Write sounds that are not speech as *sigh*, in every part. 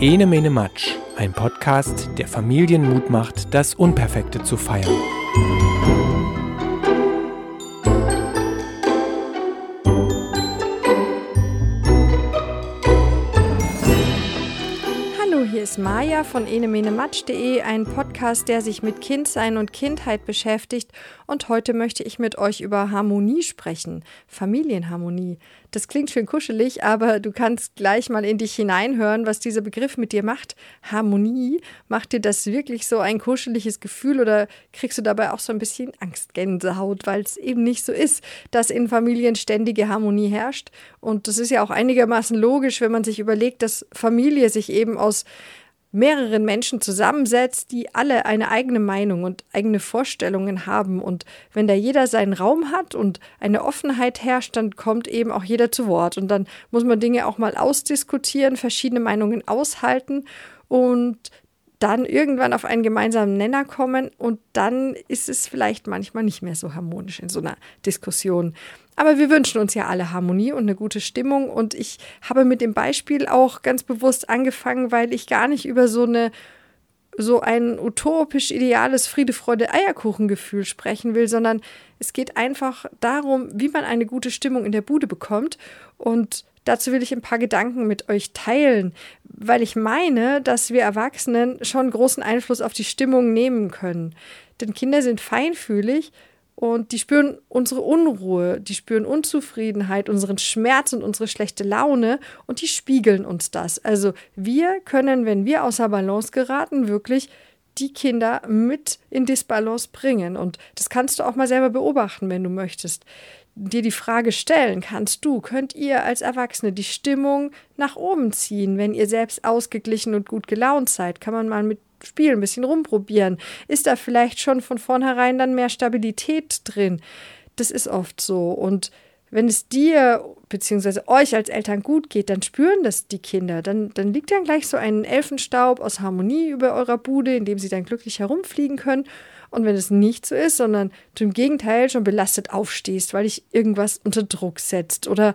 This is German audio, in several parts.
Ene Mene Matsch, ein Podcast, der Familien Mut macht, das Unperfekte zu feiern. hier ist Maja von enemenematsch.de, ein Podcast, der sich mit Kindsein und Kindheit beschäftigt. Und heute möchte ich mit euch über Harmonie sprechen, Familienharmonie. Das klingt schön kuschelig, aber du kannst gleich mal in dich hineinhören, was dieser Begriff mit dir macht. Harmonie, macht dir das wirklich so ein kuscheliges Gefühl oder kriegst du dabei auch so ein bisschen Angstgänsehaut, weil es eben nicht so ist, dass in Familien ständige Harmonie herrscht? Und das ist ja auch einigermaßen logisch, wenn man sich überlegt, dass Familie sich eben aus mehreren Menschen zusammensetzt, die alle eine eigene Meinung und eigene Vorstellungen haben. Und wenn da jeder seinen Raum hat und eine Offenheit herrscht, dann kommt eben auch jeder zu Wort. Und dann muss man Dinge auch mal ausdiskutieren, verschiedene Meinungen aushalten und dann irgendwann auf einen gemeinsamen Nenner kommen und dann ist es vielleicht manchmal nicht mehr so harmonisch in so einer Diskussion. Aber wir wünschen uns ja alle Harmonie und eine gute Stimmung. Und ich habe mit dem Beispiel auch ganz bewusst angefangen, weil ich gar nicht über so eine so ein utopisch ideales Friede, Freude, Eierkuchengefühl sprechen will, sondern es geht einfach darum, wie man eine gute Stimmung in der Bude bekommt. Und dazu will ich ein paar Gedanken mit euch teilen, weil ich meine, dass wir Erwachsenen schon großen Einfluss auf die Stimmung nehmen können. Denn Kinder sind feinfühlig und die spüren unsere Unruhe, die spüren Unzufriedenheit, unseren Schmerz und unsere schlechte Laune und die spiegeln uns das. Also wir können, wenn wir außer Balance geraten, wirklich die Kinder mit in Disbalance bringen. Und das kannst du auch mal selber beobachten, wenn du möchtest. Dir die Frage stellen, kannst du, könnt ihr als Erwachsene die Stimmung nach oben ziehen, wenn ihr selbst ausgeglichen und gut gelaunt seid? Kann man mal mit spielen, ein bisschen rumprobieren. Ist da vielleicht schon von vornherein dann mehr Stabilität drin? Das ist oft so. Und wenn es dir bzw. euch als Eltern gut geht, dann spüren das die Kinder. Dann, dann liegt dann gleich so ein Elfenstaub aus Harmonie über eurer Bude, in dem sie dann glücklich herumfliegen können. Und wenn es nicht so ist, sondern du im Gegenteil schon belastet aufstehst, weil dich irgendwas unter Druck setzt oder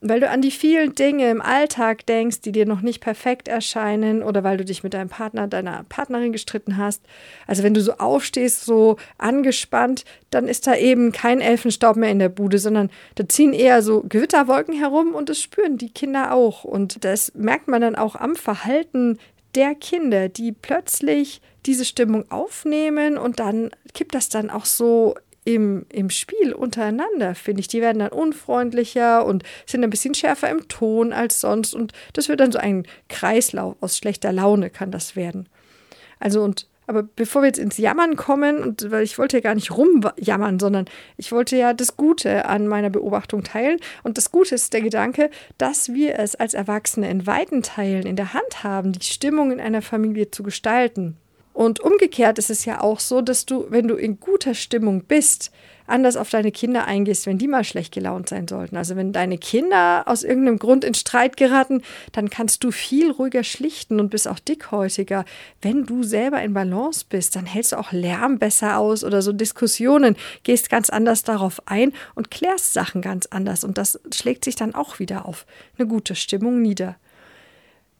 weil du an die vielen Dinge im Alltag denkst, die dir noch nicht perfekt erscheinen oder weil du dich mit deinem Partner, deiner Partnerin gestritten hast. Also wenn du so aufstehst, so angespannt, dann ist da eben kein Elfenstaub mehr in der Bude, sondern da ziehen eher so Gewitterwolken herum und das spüren die Kinder auch. Und das merkt man dann auch am Verhalten der Kinder, die plötzlich diese Stimmung aufnehmen und dann kippt das dann auch so im, im Spiel untereinander, finde ich. Die werden dann unfreundlicher und sind ein bisschen schärfer im Ton als sonst. Und das wird dann so ein Kreislauf aus schlechter Laune, kann das werden. Also und aber bevor wir jetzt ins Jammern kommen, und weil ich wollte ja gar nicht rumjammern, sondern ich wollte ja das Gute an meiner Beobachtung teilen. Und das Gute ist der Gedanke, dass wir es als Erwachsene in weiten Teilen in der Hand haben, die Stimmung in einer Familie zu gestalten. Und umgekehrt ist es ja auch so, dass du, wenn du in guter Stimmung bist, anders auf deine Kinder eingehst, wenn die mal schlecht gelaunt sein sollten. Also wenn deine Kinder aus irgendeinem Grund in Streit geraten, dann kannst du viel ruhiger schlichten und bist auch dickhäutiger. Wenn du selber in Balance bist, dann hältst du auch Lärm besser aus oder so Diskussionen, gehst ganz anders darauf ein und klärst Sachen ganz anders. Und das schlägt sich dann auch wieder auf eine gute Stimmung nieder.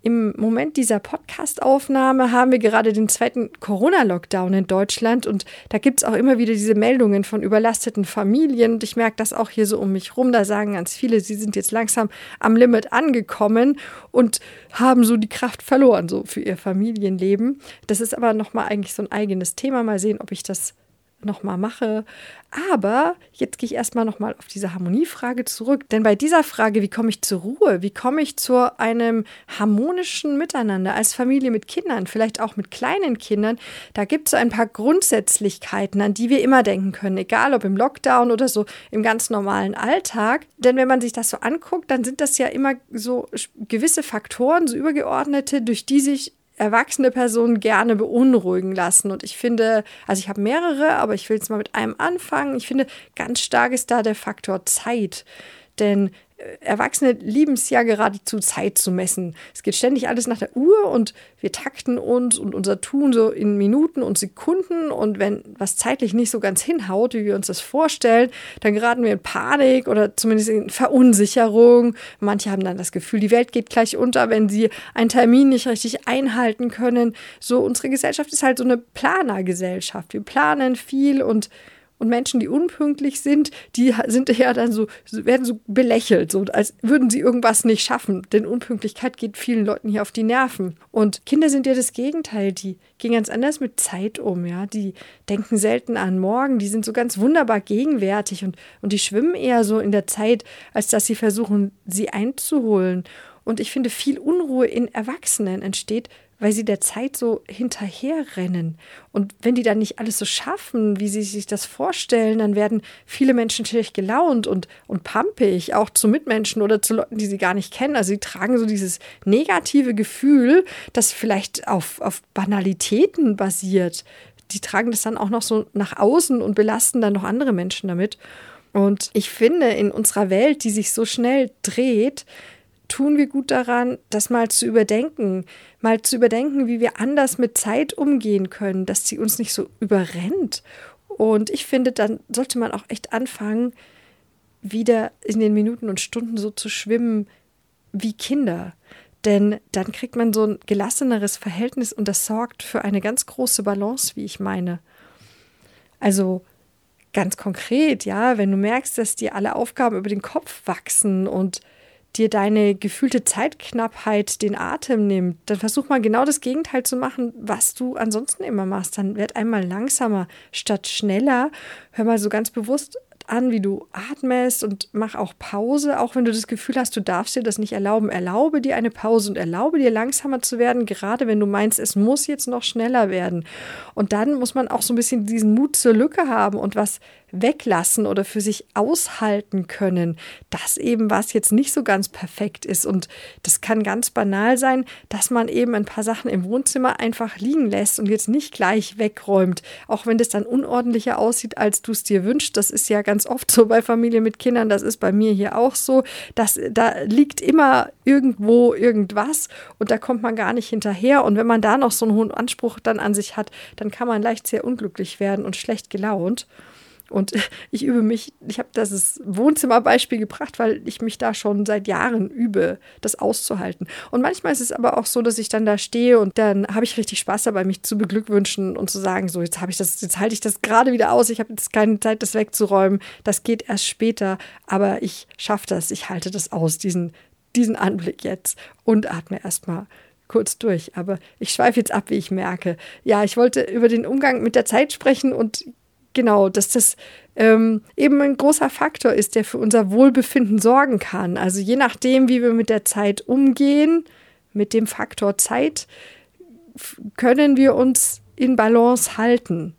Im Moment dieser Podcast-Aufnahme haben wir gerade den zweiten Corona-Lockdown in Deutschland und da gibt es auch immer wieder diese Meldungen von überlasteten Familien und ich merke das auch hier so um mich rum. Da sagen ganz viele, sie sind jetzt langsam am Limit angekommen und haben so die Kraft verloren, so für ihr Familienleben. Das ist aber nochmal eigentlich so ein eigenes Thema. Mal sehen, ob ich das nochmal mache. Aber jetzt gehe ich erstmal nochmal auf diese Harmoniefrage zurück. Denn bei dieser Frage, wie komme ich zur Ruhe? Wie komme ich zu einem harmonischen Miteinander als Familie mit Kindern, vielleicht auch mit kleinen Kindern? Da gibt es ein paar Grundsätzlichkeiten, an die wir immer denken können, egal ob im Lockdown oder so im ganz normalen Alltag. Denn wenn man sich das so anguckt, dann sind das ja immer so gewisse Faktoren, so übergeordnete, durch die sich erwachsene Personen gerne beunruhigen lassen. Und ich finde, also ich habe mehrere, aber ich will jetzt mal mit einem anfangen. Ich finde, ganz stark ist da der Faktor Zeit. Denn Erwachsene lieben es ja geradezu, Zeit zu messen. Es geht ständig alles nach der Uhr und wir takten uns und unser Tun so in Minuten und Sekunden. Und wenn was zeitlich nicht so ganz hinhaut, wie wir uns das vorstellen, dann geraten wir in Panik oder zumindest in Verunsicherung. Manche haben dann das Gefühl, die Welt geht gleich unter, wenn sie einen Termin nicht richtig einhalten können. So, unsere Gesellschaft ist halt so eine Planergesellschaft. Wir planen viel und und Menschen, die unpünktlich sind, die sind ja dann so, werden so belächelt, so als würden sie irgendwas nicht schaffen. Denn Unpünktlichkeit geht vielen Leuten hier auf die Nerven. Und Kinder sind ja das Gegenteil, die gehen ganz anders mit Zeit um, ja. Die denken selten an morgen, die sind so ganz wunderbar gegenwärtig und, und die schwimmen eher so in der Zeit, als dass sie versuchen, sie einzuholen. Und ich finde, viel Unruhe in Erwachsenen entsteht, weil sie der Zeit so hinterherrennen. Und wenn die dann nicht alles so schaffen, wie sie sich das vorstellen, dann werden viele Menschen schlecht gelaunt und, und pampig, auch zu Mitmenschen oder zu Leuten, die sie gar nicht kennen. Also sie tragen so dieses negative Gefühl, das vielleicht auf, auf Banalitäten basiert. Die tragen das dann auch noch so nach außen und belasten dann noch andere Menschen damit. Und ich finde, in unserer Welt, die sich so schnell dreht, tun wir gut daran, das mal zu überdenken, mal zu überdenken, wie wir anders mit Zeit umgehen können, dass sie uns nicht so überrennt. Und ich finde, dann sollte man auch echt anfangen, wieder in den Minuten und Stunden so zu schwimmen wie Kinder. Denn dann kriegt man so ein gelasseneres Verhältnis und das sorgt für eine ganz große Balance, wie ich meine. Also ganz konkret, ja, wenn du merkst, dass dir alle Aufgaben über den Kopf wachsen und dir deine gefühlte Zeitknappheit den Atem nimmt, dann versuch mal genau das Gegenteil zu machen, was du ansonsten immer machst. Dann werd einmal langsamer statt schneller. Hör mal so ganz bewusst an, wie du atmest und mach auch Pause, auch wenn du das Gefühl hast, du darfst dir das nicht erlauben. Erlaube dir eine Pause und erlaube dir langsamer zu werden, gerade wenn du meinst, es muss jetzt noch schneller werden. Und dann muss man auch so ein bisschen diesen Mut zur Lücke haben und was weglassen oder für sich aushalten können, dass eben was jetzt nicht so ganz perfekt ist. Und das kann ganz banal sein, dass man eben ein paar Sachen im Wohnzimmer einfach liegen lässt und jetzt nicht gleich wegräumt, auch wenn das dann unordentlicher aussieht, als du es dir wünschst. Das ist ja ganz oft so bei Familien mit Kindern, das ist bei mir hier auch so, dass da liegt immer irgendwo irgendwas und da kommt man gar nicht hinterher. Und wenn man da noch so einen hohen Anspruch dann an sich hat, dann kann man leicht sehr unglücklich werden und schlecht gelaunt. Und *laughs* ich übe mich, ich habe das Wohnzimmerbeispiel gebracht, weil ich mich da schon seit Jahren übe, das auszuhalten. Und manchmal ist es aber auch so, dass ich dann da stehe und dann habe ich richtig Spaß dabei, mich zu beglückwünschen und zu sagen, so jetzt habe ich das, jetzt halte ich das gerade wieder aus, ich habe jetzt keine Zeit, das wegzuräumen. Das geht erst später, aber ich schaffe das, ich halte das aus, diesen, diesen Anblick jetzt und atme erstmal kurz durch. Aber ich schweife jetzt ab, wie ich merke. Ja, ich wollte über den Umgang mit der Zeit sprechen und genau, dass das ähm, eben ein großer Faktor ist, der für unser Wohlbefinden sorgen kann. Also je nachdem, wie wir mit der Zeit umgehen, mit dem Faktor Zeit, können wir uns in Balance halten.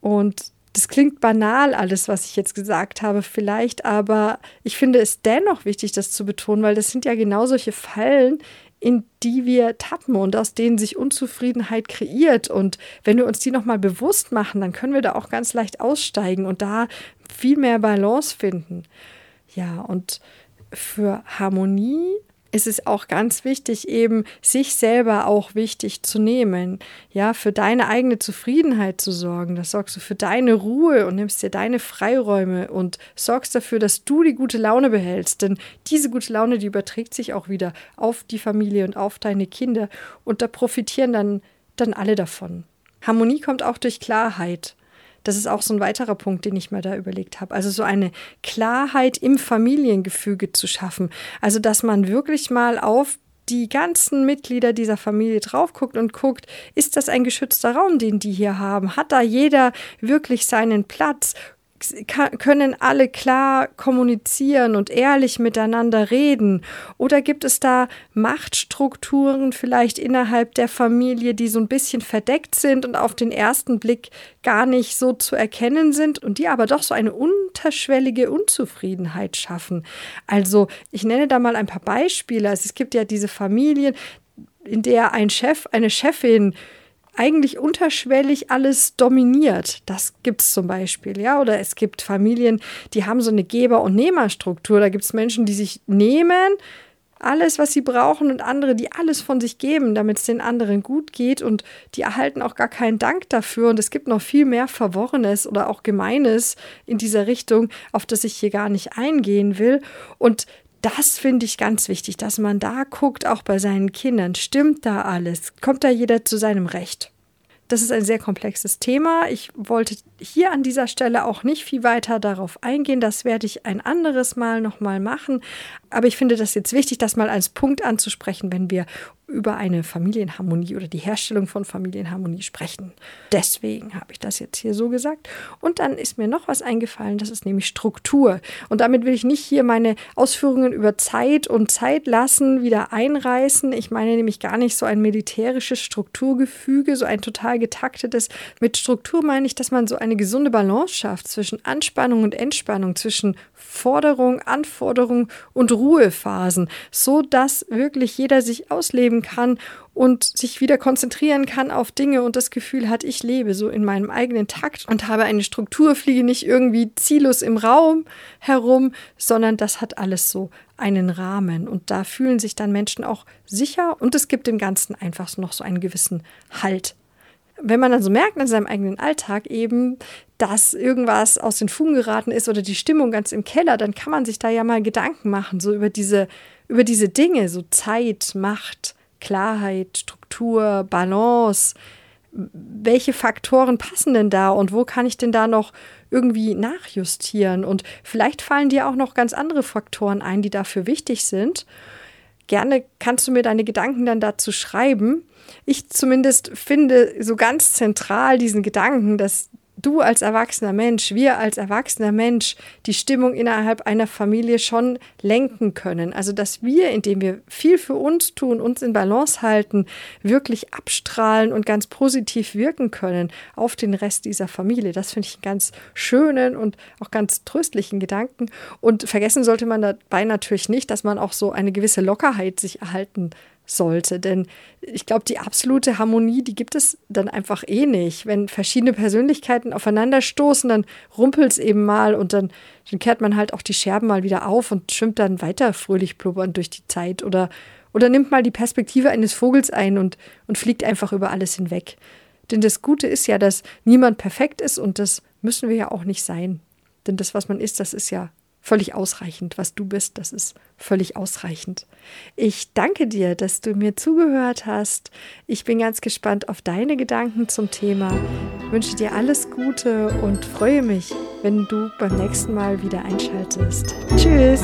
Und das klingt banal, alles, was ich jetzt gesagt habe, vielleicht, aber ich finde es dennoch wichtig, das zu betonen, weil das sind ja genau solche Fallen, in die wir tappen und aus denen sich Unzufriedenheit kreiert. Und wenn wir uns die nochmal bewusst machen, dann können wir da auch ganz leicht aussteigen und da viel mehr Balance finden. Ja, und für Harmonie ist es auch ganz wichtig, eben sich selber auch wichtig zu nehmen, ja, für deine eigene Zufriedenheit zu sorgen. Das sorgst du für deine Ruhe und nimmst dir deine Freiräume und sorgst dafür, dass du die gute Laune behältst. Denn diese gute Laune, die überträgt sich auch wieder auf die Familie und auf deine Kinder und da profitieren dann, dann alle davon. Harmonie kommt auch durch Klarheit. Das ist auch so ein weiterer Punkt, den ich mir da überlegt habe. Also so eine Klarheit im Familiengefüge zu schaffen. Also dass man wirklich mal auf die ganzen Mitglieder dieser Familie drauf guckt und guckt, ist das ein geschützter Raum, den die hier haben? Hat da jeder wirklich seinen Platz? Können alle klar kommunizieren und ehrlich miteinander reden? Oder gibt es da Machtstrukturen vielleicht innerhalb der Familie, die so ein bisschen verdeckt sind und auf den ersten Blick gar nicht so zu erkennen sind und die aber doch so eine unterschwellige Unzufriedenheit schaffen? Also ich nenne da mal ein paar Beispiele. Also es gibt ja diese Familien, in der ein Chef, eine Chefin eigentlich unterschwellig alles dominiert. Das gibt es zum Beispiel, ja. Oder es gibt Familien, die haben so eine Geber- und Nehmerstruktur. Da gibt es Menschen, die sich nehmen, alles, was sie brauchen und andere, die alles von sich geben, damit es den anderen gut geht und die erhalten auch gar keinen Dank dafür und es gibt noch viel mehr Verworrenes oder auch Gemeines in dieser Richtung, auf das ich hier gar nicht eingehen will und das finde ich ganz wichtig, dass man da guckt, auch bei seinen Kindern. Stimmt da alles? Kommt da jeder zu seinem Recht? Das ist ein sehr komplexes Thema. Ich wollte hier an dieser Stelle auch nicht viel weiter darauf eingehen. Das werde ich ein anderes Mal nochmal machen. Aber ich finde das jetzt wichtig, das mal als Punkt anzusprechen, wenn wir über eine Familienharmonie oder die Herstellung von Familienharmonie sprechen. Deswegen habe ich das jetzt hier so gesagt. Und dann ist mir noch was eingefallen, das ist nämlich Struktur. Und damit will ich nicht hier meine Ausführungen über Zeit und Zeit lassen wieder einreißen. Ich meine nämlich gar nicht so ein militärisches Strukturgefüge, so ein total getaktetes. Mit Struktur meine ich, dass man so eine gesunde Balance schafft zwischen Anspannung und Entspannung, zwischen Forderung, Anforderung und Ruhephasen, so dass wirklich jeder sich ausleben kann und sich wieder konzentrieren kann auf Dinge und das Gefühl hat, ich lebe so in meinem eigenen Takt und habe eine Struktur, fliege nicht irgendwie ziellos im Raum herum, sondern das hat alles so einen Rahmen. Und da fühlen sich dann Menschen auch sicher und es gibt dem Ganzen einfach noch so einen gewissen Halt. Wenn man dann so merkt in seinem eigenen Alltag eben, dass irgendwas aus den Fugen geraten ist oder die Stimmung ganz im Keller, dann kann man sich da ja mal Gedanken machen, so über diese, über diese Dinge, so Zeit, Macht, Klarheit, Struktur, Balance. Welche Faktoren passen denn da und wo kann ich denn da noch irgendwie nachjustieren? Und vielleicht fallen dir auch noch ganz andere Faktoren ein, die dafür wichtig sind. Gerne kannst du mir deine Gedanken dann dazu schreiben ich zumindest finde so ganz zentral diesen Gedanken, dass du als erwachsener Mensch, wir als erwachsener Mensch die Stimmung innerhalb einer Familie schon lenken können. Also dass wir, indem wir viel für uns tun, uns in Balance halten, wirklich abstrahlen und ganz positiv wirken können auf den Rest dieser Familie. Das finde ich einen ganz schönen und auch ganz tröstlichen Gedanken. Und vergessen sollte man dabei natürlich nicht, dass man auch so eine gewisse Lockerheit sich erhalten sollte. Denn ich glaube, die absolute Harmonie, die gibt es dann einfach eh nicht. Wenn verschiedene Persönlichkeiten aufeinanderstoßen, dann rumpelt es eben mal und dann, dann kehrt man halt auch die Scherben mal wieder auf und schwimmt dann weiter fröhlich blubbernd durch die Zeit oder, oder nimmt mal die Perspektive eines Vogels ein und, und fliegt einfach über alles hinweg. Denn das Gute ist ja, dass niemand perfekt ist und das müssen wir ja auch nicht sein. Denn das, was man ist, das ist ja völlig ausreichend. Was du bist, das ist völlig ausreichend. Ich danke dir, dass du mir zugehört hast. Ich bin ganz gespannt auf deine Gedanken zum Thema. Ich wünsche dir alles Gute und freue mich, wenn du beim nächsten Mal wieder einschaltest. Tschüss!